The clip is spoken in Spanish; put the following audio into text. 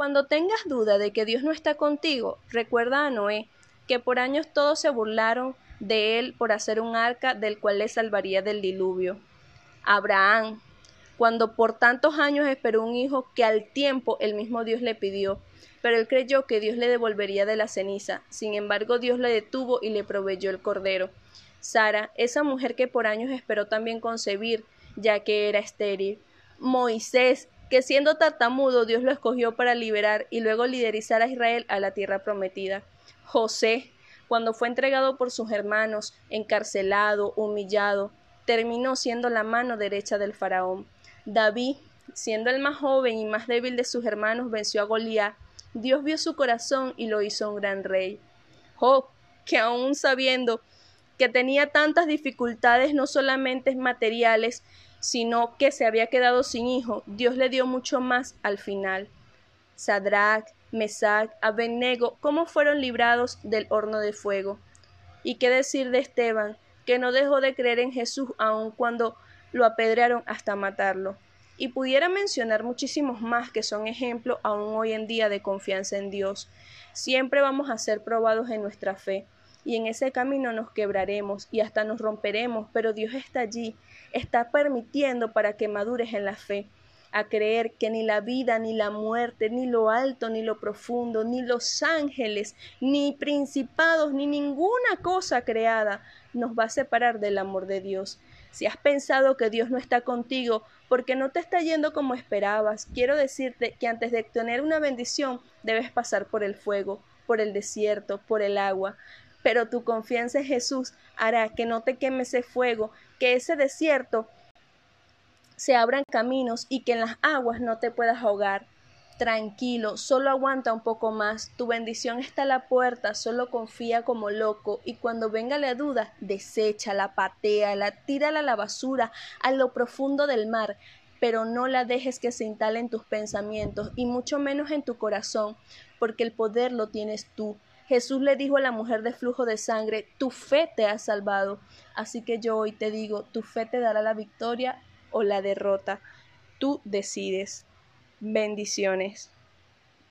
Cuando tengas duda de que Dios no está contigo, recuerda a Noé, que por años todos se burlaron de él por hacer un arca del cual le salvaría del diluvio. Abraham, cuando por tantos años esperó un hijo que al tiempo el mismo Dios le pidió, pero él creyó que Dios le devolvería de la ceniza. Sin embargo, Dios le detuvo y le proveyó el cordero. Sara, esa mujer que por años esperó también concebir, ya que era estéril. Moisés, que siendo tartamudo Dios lo escogió para liberar y luego liderizar a Israel a la tierra prometida. José, cuando fue entregado por sus hermanos, encarcelado, humillado, terminó siendo la mano derecha del faraón. David, siendo el más joven y más débil de sus hermanos, venció a Goliat. Dios vio su corazón y lo hizo un gran rey. Job, que aun sabiendo que tenía tantas dificultades no solamente materiales, sino que se había quedado sin hijo, Dios le dio mucho más al final. Sadrach, Mesach, Abednego, cómo fueron librados del horno de fuego. ¿Y qué decir de Esteban, que no dejó de creer en Jesús aun cuando lo apedrearon hasta matarlo. Y pudiera mencionar muchísimos más que son ejemplo aún hoy en día de confianza en Dios. Siempre vamos a ser probados en nuestra fe, y en ese camino nos quebraremos y hasta nos romperemos, pero Dios está allí, está permitiendo para que madures en la fe, a creer que ni la vida, ni la muerte, ni lo alto, ni lo profundo, ni los ángeles, ni principados, ni ninguna cosa creada nos va a separar del amor de Dios. Si has pensado que Dios no está contigo porque no te está yendo como esperabas, quiero decirte que antes de obtener una bendición debes pasar por el fuego, por el desierto, por el agua. Pero tu confianza en Jesús hará que no te queme ese fuego, que ese desierto se abran caminos y que en las aguas no te puedas ahogar. Tranquilo, solo aguanta un poco más, tu bendición está a la puerta, solo confía como loco. Y cuando venga la duda, deséchala, pateala, tírala a la basura, a lo profundo del mar, pero no la dejes que se instale en tus pensamientos y mucho menos en tu corazón, porque el poder lo tienes tú. Jesús le dijo a la mujer de flujo de sangre, tu fe te ha salvado. Así que yo hoy te digo, tu fe te dará la victoria o la derrota. Tú decides. Bendiciones.